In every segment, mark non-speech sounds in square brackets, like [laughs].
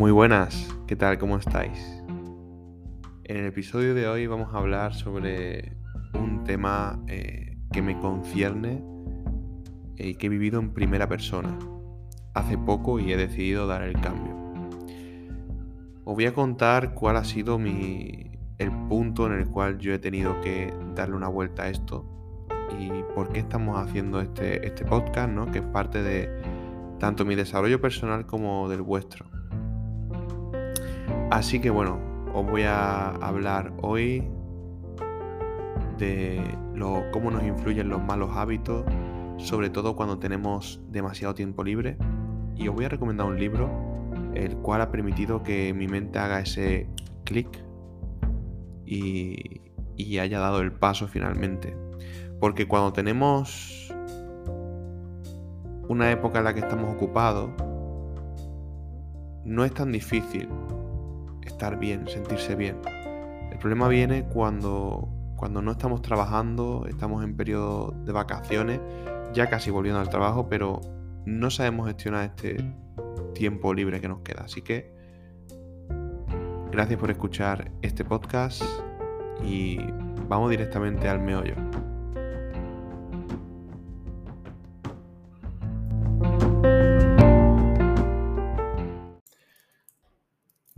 Muy buenas, ¿qué tal? ¿Cómo estáis? En el episodio de hoy vamos a hablar sobre un tema eh, que me concierne y que he vivido en primera persona hace poco y he decidido dar el cambio. Os voy a contar cuál ha sido mi, el punto en el cual yo he tenido que darle una vuelta a esto y por qué estamos haciendo este, este podcast, ¿no? que es parte de tanto mi desarrollo personal como del vuestro. Así que bueno, os voy a hablar hoy de cómo nos influyen los malos hábitos, sobre todo cuando tenemos demasiado tiempo libre. Y os voy a recomendar un libro, el cual ha permitido que mi mente haga ese clic y haya dado el paso finalmente. Porque cuando tenemos una época en la que estamos ocupados, no es tan difícil estar bien, sentirse bien. El problema viene cuando, cuando no estamos trabajando, estamos en periodo de vacaciones, ya casi volviendo al trabajo, pero no sabemos gestionar este tiempo libre que nos queda. Así que gracias por escuchar este podcast y vamos directamente al meollo.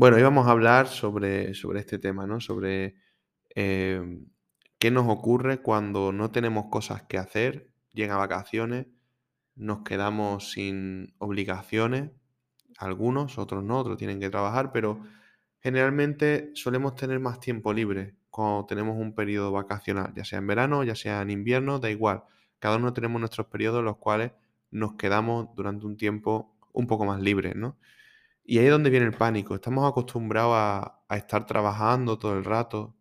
Bueno, hoy vamos a hablar sobre, sobre este tema, ¿no? Sobre em, qué nos ocurre cuando no tenemos cosas que hacer, llegan vacaciones, nos quedamos sin obligaciones, algunos, otros no, otros tienen que trabajar, pero generalmente solemos tener más tiempo libre cuando tenemos un periodo vacacional, ya sea en verano, ya sea en invierno, da igual. Cada uno tenemos nuestros periodos en los cuales nos quedamos durante un tiempo un poco más libres, ¿no? Y ahí es donde viene el pánico. Estamos acostumbrados a, estar trabajando todo el rato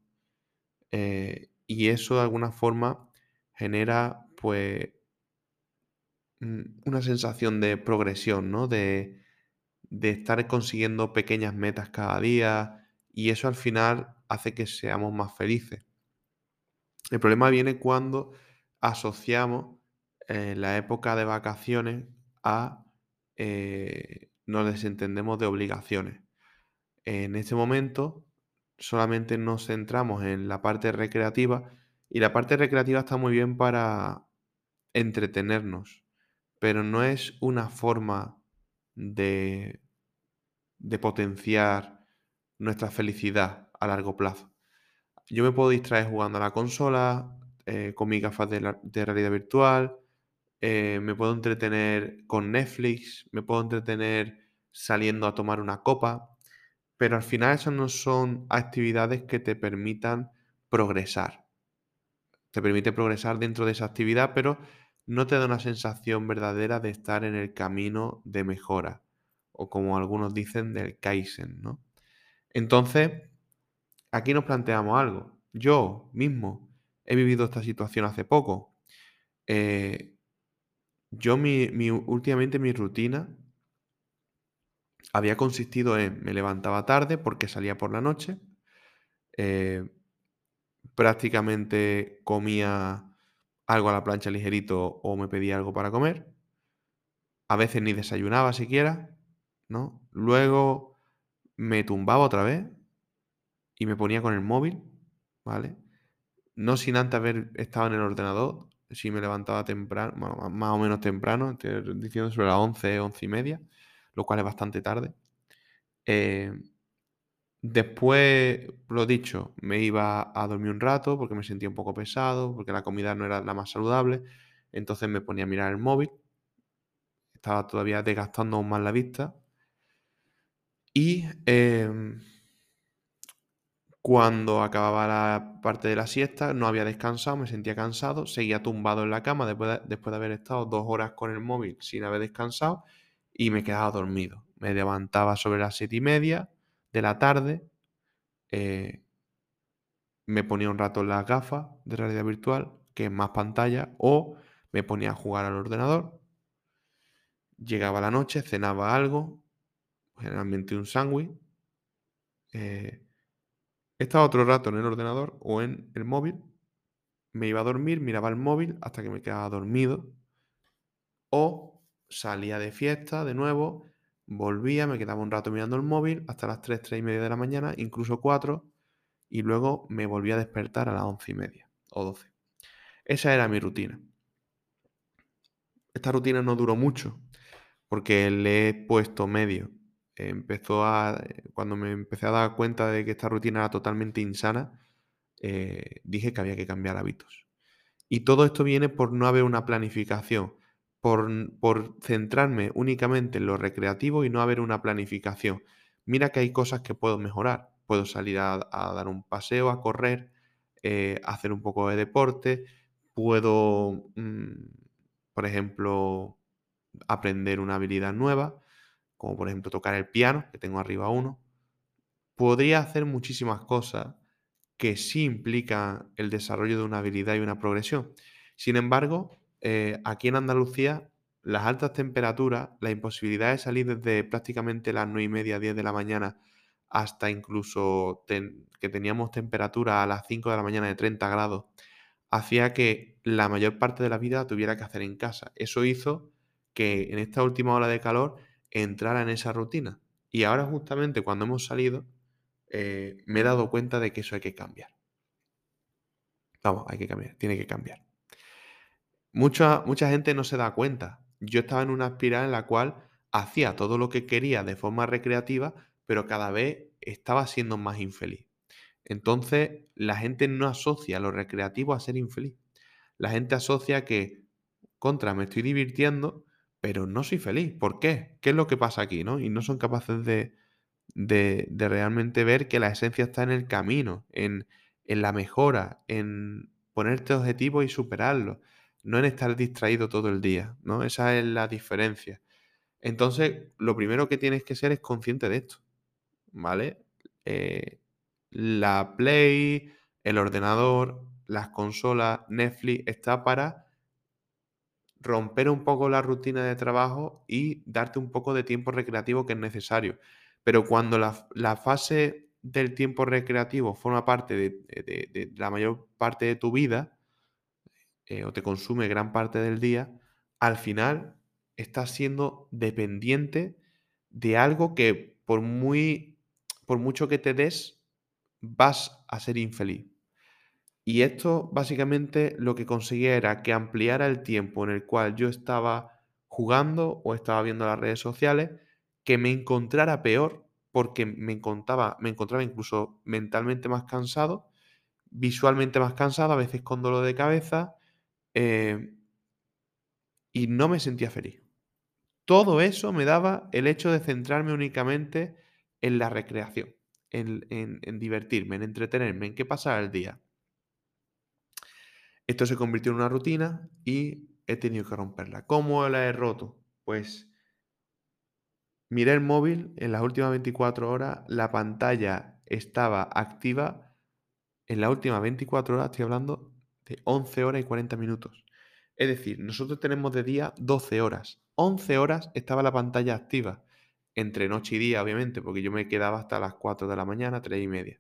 eh, y eso de alguna forma genera pues mm, una sensación de progresión, ¿no? De, de estar consiguiendo pequeñas metas cada día y eso al final hace que seamos más felices. El problema viene cuando asociamos eh, la época de vacaciones a eh, nos desentendemos de obligaciones. En este momento solamente nos centramos en la parte recreativa y la parte recreativa está muy bien para entretenernos, pero no es una forma de, de potenciar nuestra felicidad a largo plazo. Yo me puedo distraer jugando a la consola, eh, con mis gafas de, de realidad virtual, eh, me puedo entretener con Netflix, me puedo entretener saliendo a tomar una copa, pero al final esas no son actividades que te permitan progresar. Te permite progresar dentro de esa actividad, pero no te da una sensación verdadera de estar en el camino de mejora, o como algunos dicen, del Kaizen, ¿no? Entonces, aquí nos planteamos algo. Yo mismo he vivido esta situación hace poco. Eh, yo mi, últimamente mi rutina había consistido en me levantaba tarde porque salía por la noche, eh, prácticamente comía algo a la plancha ligerito o me pedía algo para comer, a veces ni desayunaba siquiera, ¿no? Luego me tumbaba otra vez y me ponía con el móvil, ¿vale? No sin antes haber estado en el ordenador, si me levantaba temprano, más o menos temprano, diciendo sobre las 11, 11 y media, lo cual es bastante tarde. Eh, después, lo dicho, me iba a dormir un rato porque me sentía un poco pesado, porque la comida no era la más saludable, entonces me ponía a mirar el móvil, estaba todavía desgastando aún más la vista. Y em, cuando acababa la parte de la siesta, no había descansado, me sentía cansado, seguía tumbado en la cama después de, después de haber estado dos horas con el móvil sin haber descansado y me quedaba dormido. Me levantaba sobre las siete y media de la tarde, eh, me ponía un rato en las gafas de realidad virtual, que es más pantalla, o me ponía a jugar al ordenador. Llegaba la noche, cenaba algo, generalmente un sándwich. Eh, estaba otro rato en el ordenador o en el móvil, me iba a dormir, miraba el móvil hasta que me quedaba dormido, o salía de fiesta de nuevo, volvía, me quedaba un rato mirando el móvil hasta las 3, 3 y media de la mañana, incluso 4, y luego me volvía a despertar a las 11 y media o 12. Esa era mi rutina. Esta rutina no duró mucho porque le he puesto medio. Empezó a, cuando me empecé a dar cuenta de que esta rutina era totalmente insana, eh, dije que había que cambiar hábitos. Y todo esto viene por no haber una planificación, por, por centrarme únicamente en lo recreativo y no haber una planificación. Mira que hay cosas que puedo mejorar. Puedo salir a, dar un paseo, a correr, eh, hacer un poco de deporte, puedo, mm, por ejemplo, aprender una habilidad nueva, como por ejemplo tocar el piano, que tengo arriba uno. Podría hacer muchísimas cosas que sí implican el desarrollo de una habilidad y una progresión. Sin embargo, eh, aquí en Andalucía, las altas temperaturas, la imposibilidad de salir desde prácticamente las 9 y media, 10 de la mañana, hasta incluso que teníamos temperatura a las 5 de la mañana de 30 grados, hacía que la mayor parte de la vida tuviera que hacer en casa. Eso hizo que en esta última hora de calor entrara en esa rutina. Y ahora justamente cuando hemos salido, eh, me he dado cuenta de que eso hay que cambiar. Vamos, hay que cambiar, tiene que cambiar. Mucha, mucha gente no se da cuenta. Yo estaba en una espiral en la cual hacía todo lo que quería de forma recreativa, pero cada vez estaba siendo más infeliz. Entonces, la gente no asocia lo recreativo a ser infeliz. La gente asocia que, contra, me estoy divirtiendo, pero no soy feliz. ¿Por qué? ¿Qué es lo que pasa aquí? ¿no? Y no son capaces de, de, realmente ver que la esencia está en el camino, en, en la mejora, en ponerte objetivos y superarlos, no en estar distraído todo el día, ¿no? Esa es la diferencia. Entonces, lo primero que tienes que ser es consciente de esto, ¿vale? Eh, la Play, el ordenador, las consolas, Netflix, está para romper un poco la rutina de trabajo y darte un poco de tiempo recreativo que es necesario. Pero cuando la, fase del tiempo recreativo forma parte de, la mayor parte de tu vida, eh, o te consume gran parte del día, al final estás siendo dependiente de algo que por muy por mucho que te des, vas a ser infeliz. Y esto básicamente lo que conseguía era que ampliara el tiempo en el cual yo estaba jugando o estaba viendo las redes sociales, que me encontrara peor porque me encontraba, me encontraba incluso mentalmente más cansado, visualmente más cansado, a veces con dolor de cabeza, eh, y no me sentía feliz. Todo eso me daba el hecho de centrarme únicamente en la recreación, en, divertirme, en entretenerme, en qué pasar el día. Esto se convirtió en una rutina y he tenido que romperla. ¿Cómo la he roto? Pues miré el móvil en las últimas 24 horas, la pantalla estaba activa en las últimas 24 horas, estoy hablando de 11 horas y 40 minutos. Es decir, nosotros tenemos de día 12 horas. 11 horas estaba la pantalla activa, entre noche y día, obviamente, porque yo me quedaba hasta las 4 de la mañana, 3 y media.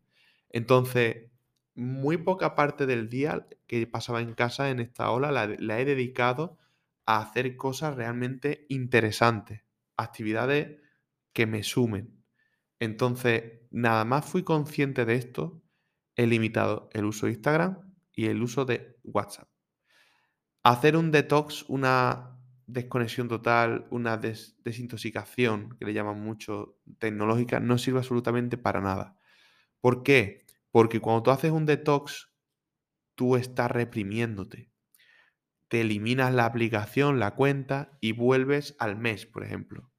Entonces, muy poca parte del día que pasaba en casa en esta ola la, he dedicado a hacer cosas realmente interesantes, actividades que me sumen. Entonces, nada más fui consciente de esto, he limitado el uso de Instagram y el uso de WhatsApp. Hacer un detox, una desconexión total, una desintoxicación, que le llaman mucho tecnológica, no sirve absolutamente para nada. ¿Por qué? Porque cuando tú haces un detox, tú estás reprimiéndote. Te eliminas la aplicación, la cuenta y vuelves al mes, por ejemplo.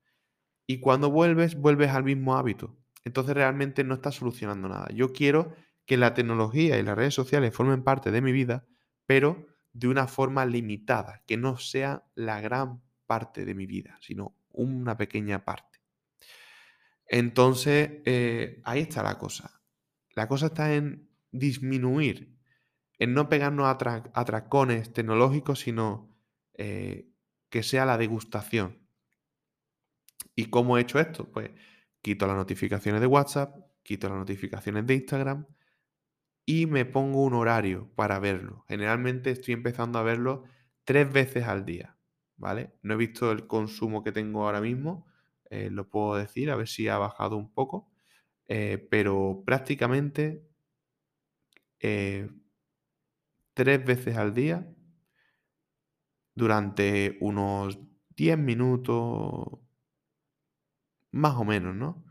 Y cuando vuelves, vuelves al mismo hábito. Entonces realmente no estás solucionando nada. Yo quiero que la tecnología y las redes sociales formen parte de mi vida, pero de una forma limitada, que no sea la gran parte de mi vida, sino una pequeña parte. Entonces, eh, ahí está la cosa. La cosa está en disminuir, en no pegarnos a, tracones tecnológicos, sino eh, que sea la degustación. ¿Y cómo he hecho esto? Pues quito las notificaciones de WhatsApp, quito las notificaciones de Instagram y me pongo un horario para verlo. Generalmente estoy empezando a verlo tres veces al día, ¿vale? No he visto el consumo que tengo ahora mismo, eh, lo puedo decir, a ver si ha bajado un poco, eh, pero prácticamente eh, tres veces al día durante unos 10 minutos, más o menos, ¿no?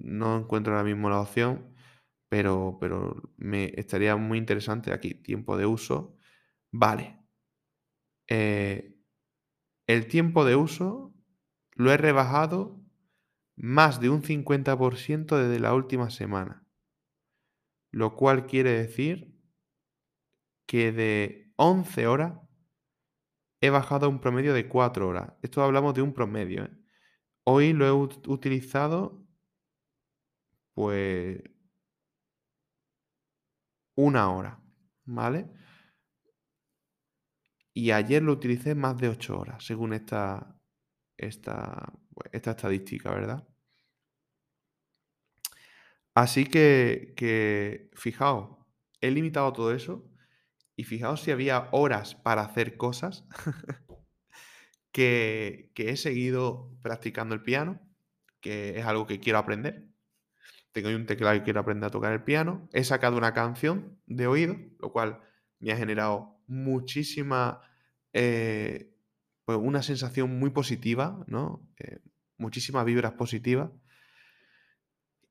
no encuentro ahora mismo la opción, pero, pero me estaría muy interesante aquí, tiempo de uso. Vale. el tiempo de uso lo he rebajado más de un 50% desde la última semana. Lo cual quiere decir que de 11 horas he bajado un promedio de 4 horas. Esto hablamos de un promedio. ¿eh? Hoy lo he utilizado pues una hora, ¿vale? Y ayer lo utilicé más de 8 horas, según esta, esta, esta estadística, ¿verdad? Así que, que, fijaos, he limitado todo eso y fijaos si había horas para hacer cosas [laughs] que, que he seguido practicando el piano, que es algo que quiero aprender. Tengo un teclado y quiero aprender a tocar el piano. He sacado una canción de oído, lo cual me ha generado muchísima eh, pues una sensación muy positiva, ¿no? Eh, muchísimas vibras positivas.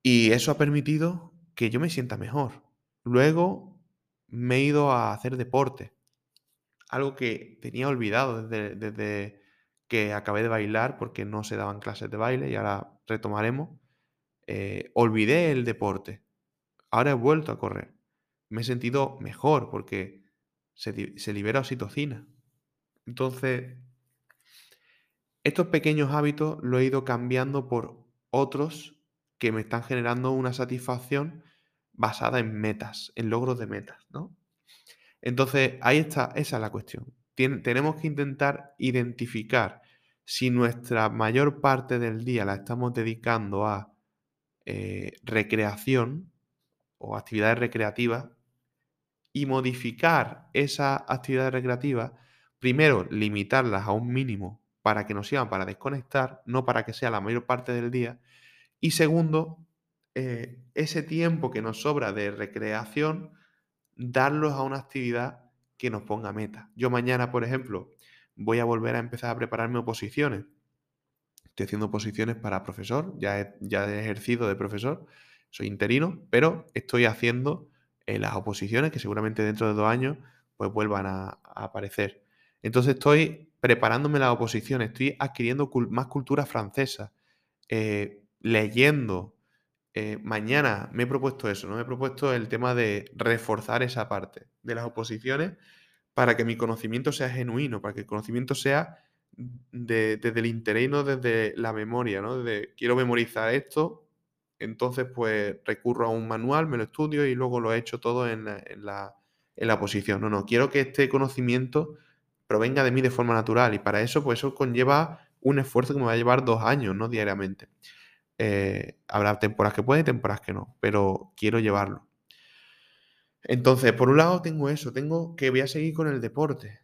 Y eso ha permitido que yo me sienta mejor. Luego me he ido a hacer deporte. Algo que tenía olvidado desde, que acabé de bailar porque no se daban clases de baile y ahora retomaremos. Eh, olvidé el deporte. Ahora he vuelto a correr. Me he sentido mejor porque se, libera oxitocina. Entonces, estos pequeños hábitos los he ido cambiando por otros que me están generando una satisfacción basada en metas, en logros de metas, ¿no? Entonces, ahí está, esa es la cuestión. tenemos que intentar identificar si nuestra mayor parte del día la estamos dedicando a eh, recreación o actividades recreativas y modificar esas actividades recreativas, primero limitarlas a un mínimo para que nos sirvan para desconectar, no para que sea la mayor parte del día. Y segundo, eh, ese tiempo que nos sobra de recreación, darlos a una actividad que nos ponga meta. Yo mañana, por ejemplo, voy a volver a empezar a prepararme oposiciones. Estoy haciendo oposiciones para profesor, ya he, ya he ejercido de profesor, soy interino, pero estoy haciendo eh, las oposiciones que seguramente dentro de dos años pues vuelvan a aparecer. Entonces estoy preparándome la oposición, estoy adquiriendo más cultura francesa, eh, leyendo. Eh, mañana me he propuesto eso, ¿no? Me he propuesto el tema de reforzar esa parte de las oposiciones para que mi conocimiento sea genuino, para que el conocimiento sea desde el interés no desde la memoria, ¿no? De quiero memorizar esto, entonces pues recurro a un manual, me lo estudio y luego lo he hecho todo en la, en la, en la posición. No, no, quiero que este conocimiento provenga de mí de forma natural. Y para eso, pues eso conlleva un esfuerzo que me va a llevar dos años, ¿no? Diariamente. Eh, habrá temporadas que puede y temporadas que no, pero quiero llevarlo. Entonces, por un lado tengo eso, tengo que voy a seguir con el deporte.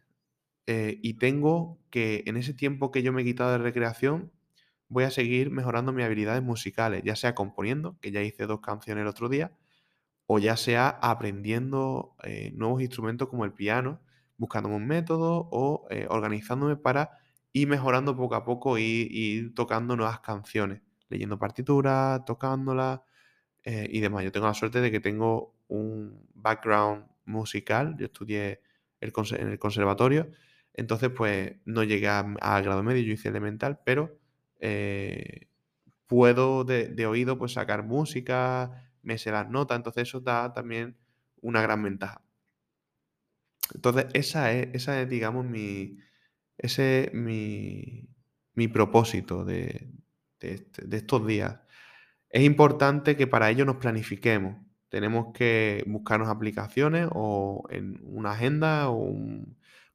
Eh, y tengo que en ese tiempo que yo me he quitado de recreación, voy a seguir mejorando mis habilidades musicales, ya sea componiendo, que ya hice dos canciones el otro día, o ya sea aprendiendo eh, nuevos instrumentos como el piano, buscando un método o eh, organizándome para ir mejorando poco a poco y tocando nuevas canciones, leyendo partituras, tocándolas y demás. Yo tengo la suerte de que tengo un background musical, yo estudié en el conservatorio, entonces pues no llegué a, grado medio, yo hice elemental, pero eh, puedo de, de, oído pues sacar música, me sé las notas, entonces eso da también una gran ventaja. Entonces, esa es, esa es digamos, mi, ese mi, mi propósito de, este, de, estos días. Es importante que para ello nos planifiquemos. Tenemos que buscarnos aplicaciones o en una agenda o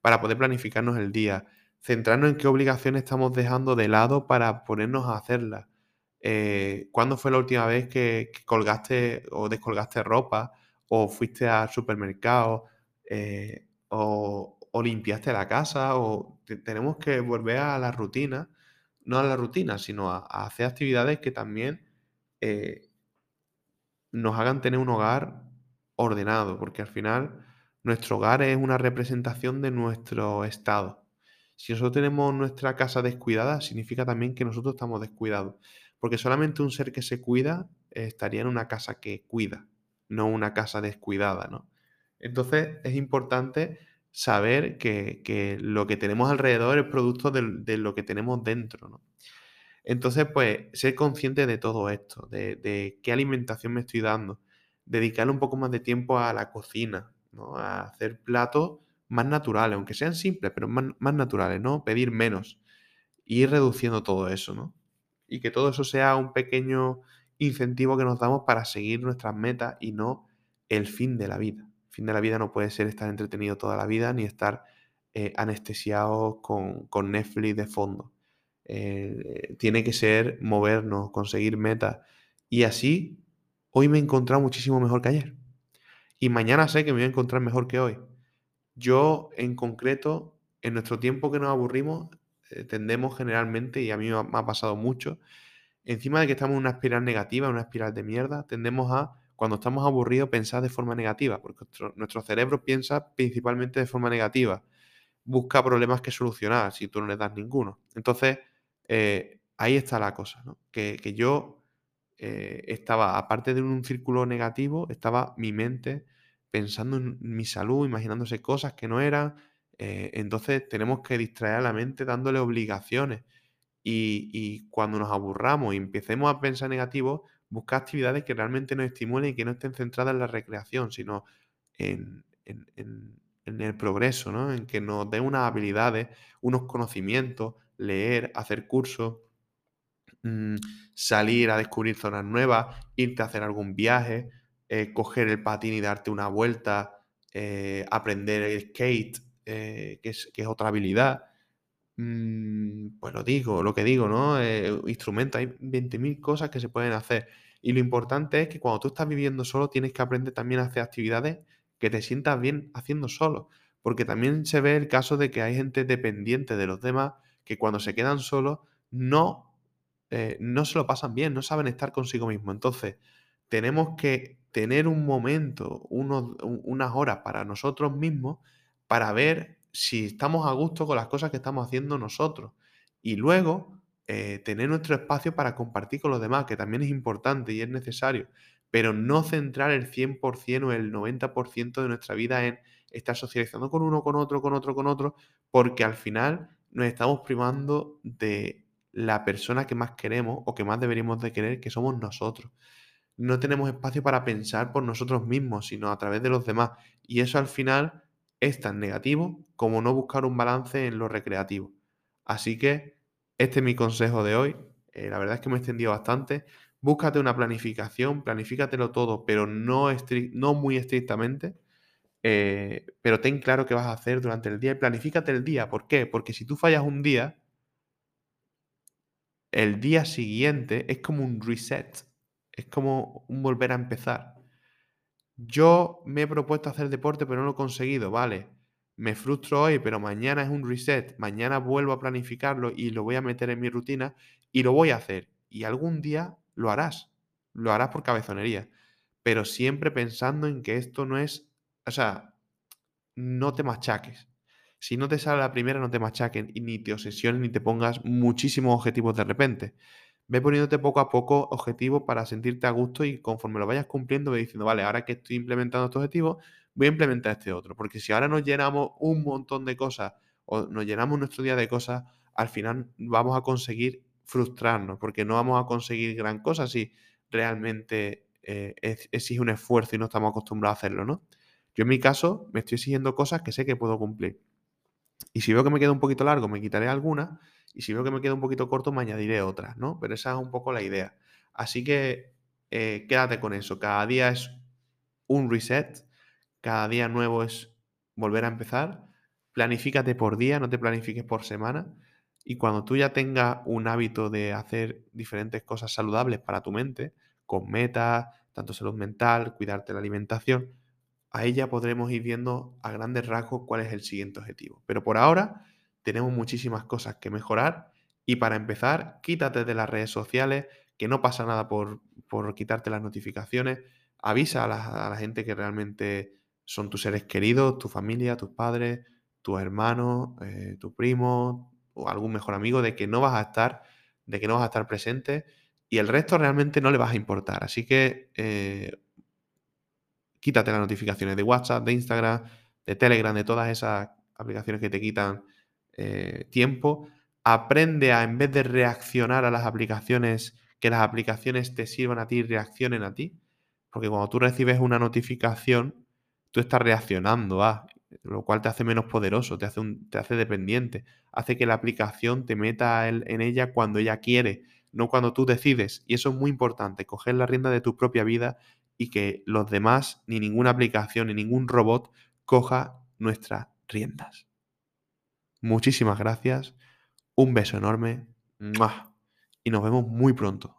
para poder planificarnos el día. Centrarnos en qué obligaciones estamos dejando de lado para ponernos a hacerlas. Eh, ¿Cuándo fue la última vez que, colgaste o descolgaste ropa o fuiste al supermercado? Eh, o, limpiaste la casa, o tenemos que volver a la rutina no a la rutina, sino a, hacer actividades que también eh, nos hagan tener un hogar ordenado, porque al final nuestro hogar es una representación de nuestro estado. Si nosotros tenemos nuestra casa descuidada, significa también que nosotros estamos descuidados, porque solamente un ser que se cuida estaría en una casa que cuida, no una casa descuidada, ¿no? Entonces es importante saber que, lo que tenemos alrededor es producto de, de lo que tenemos dentro. Entonces, pues, ser consciente de todo esto, de, qué alimentación me estoy dando, dedicarle un poco más de tiempo a la cocina, ¿no? A hacer platos más naturales, aunque sean simples, pero más, naturales, ¿no? Pedir menos. Y ir reduciendo todo eso, ¿no? Y que todo eso sea un pequeño incentivo que nos damos para seguir nuestras metas y no el fin de la vida. El fin de la vida no puede ser estar entretenido toda la vida ni estar eh, anestesiado con, con Netflix de fondo. Eh, tiene que ser movernos, conseguir metas. Y así, hoy me he encontrado muchísimo mejor que ayer. Y mañana sé que me voy a encontrar mejor que hoy. Yo, en concreto, en nuestro tiempo que nos aburrimos, eh, tendemos generalmente, y a mí me ha, pasado mucho, encima de que estamos en una espiral negativa, en una espiral de mierda, tendemos a, cuando estamos aburridos, pensar de forma negativa, porque nuestro cerebro piensa principalmente de forma negativa. Busca problemas que solucionar si tú no le das ninguno. Entonces, eh, ahí está la cosa, ¿no? Que, yo eh, estaba, aparte de un círculo negativo, estaba mi mente pensando en mi salud, imaginándose cosas que no eran. Eh, entonces tenemos que distraer a la mente dándole obligaciones. Y, cuando nos aburramos y empecemos a pensar negativo, buscar actividades que realmente nos estimulen y que no estén centradas en la recreación, sino en, en el progreso, ¿no? En que nos den unas habilidades, unos conocimientos, leer, hacer cursos, mm, salir a descubrir zonas nuevas, irte a hacer algún viaje, eh, coger el patín y darte una vuelta, eh, aprender el skate, eh, que, es, otra habilidad. Mm, pues lo digo, lo que digo, ¿no? instrumentos, hay 20.000 cosas que se pueden hacer. Y lo importante es que cuando tú estás viviendo solo, tienes que aprender también a hacer actividades que te sientas bien haciendo solo. Porque también se ve el caso de que hay gente dependiente de los demás que cuando se quedan solos no, eh, no se lo pasan bien, no saben estar consigo mismo. Entonces, tenemos que tener un momento, unas horas para nosotros mismos para ver si estamos a gusto con las cosas que estamos haciendo nosotros. Y luego eh, tener nuestro espacio para compartir con los demás, que también es importante y es necesario, pero no centrar el 100% o el 90% de nuestra vida en estar socializando con uno, con otro, con otro, con otro, porque al final nos estamos privando de la persona que más queremos o que más deberíamos de querer, que somos nosotros. No tenemos espacio para pensar por nosotros mismos, sino a través de los demás. Y eso al final es tan negativo como no buscar un balance en lo recreativo. Así que este es mi consejo de hoy. Eh, la verdad es que me he extendido bastante. Búscate una planificación, planifícatelo todo, pero no, no muy estrictamente eh, pero ten claro qué vas a hacer durante el día y planifícate el día. ¿Por qué? Porque si tú fallas un día, el día siguiente es como un reset, es como un volver a empezar. Yo me he propuesto hacer deporte, pero no lo he conseguido, vale. Me frustro hoy, pero mañana es un reset. Mañana vuelvo a planificarlo y lo voy a meter en mi rutina y lo voy a hacer. Y algún día lo harás. Lo harás por cabezonería. Pero siempre pensando en que esto no es o sea, no te machaques. Si no te sale la primera, no te machaquen y ni te obsesiones ni te pongas muchísimos objetivos de repente. Ve poniéndote poco a poco objetivos para sentirte a gusto y conforme lo vayas cumpliendo, ve diciendo, vale, ahora que estoy implementando este objetivo, voy a implementar este otro. Porque si ahora nos llenamos un montón de cosas o nos llenamos nuestro día de cosas, al final vamos a conseguir frustrarnos porque no vamos a conseguir gran cosa si realmente eh, exige un esfuerzo y no estamos acostumbrados a hacerlo, ¿no? Yo en mi caso me estoy exigiendo cosas que sé que puedo cumplir. Y si veo que me queda un poquito largo, me quitaré algunas. Y si veo que me queda un poquito corto, me añadiré otras, ¿no? Pero esa es un poco la idea. Así que eh, quédate con eso. Cada día es un reset. Cada día nuevo es volver a empezar. Planifícate por día, no te planifiques por semana. Y cuando tú ya tengas un hábito de hacer diferentes cosas saludables para tu mente, con metas, tanto salud mental, cuidarte la alimentación, ahí ya podremos ir viendo a grandes rasgos cuál es el siguiente objetivo. Pero por ahora tenemos muchísimas cosas que mejorar Y para empezar, quítate de las redes sociales, que no pasa nada por, por quitarte las notificaciones. Avisa a la, a la gente que realmente son tus seres queridos, tu familia, tus padres, tus hermanos, eh, tu primo o algún mejor amigo de que no vas a estar, de que no vas a estar presente y el resto realmente no le vas a importar. Así que eh, quítate las notificaciones de WhatsApp, de Instagram, de Telegram, de todas esas aplicaciones que te quitan eh, tiempo. Aprende a, en vez de reaccionar a las aplicaciones, que las aplicaciones te sirvan a ti y reaccionen a ti. Porque cuando tú recibes una notificación, tú estás reaccionando a, lo cual te hace menos poderoso, te hace, te hace dependiente, hace que la aplicación te meta en ella cuando ella quiere, no cuando tú decides. Y eso es muy importante, coger la rienda de tu propia vida y que los demás, ni ninguna aplicación, ni ningún robot, coja nuestras riendas. Muchísimas gracias, un beso enorme y nos vemos muy pronto.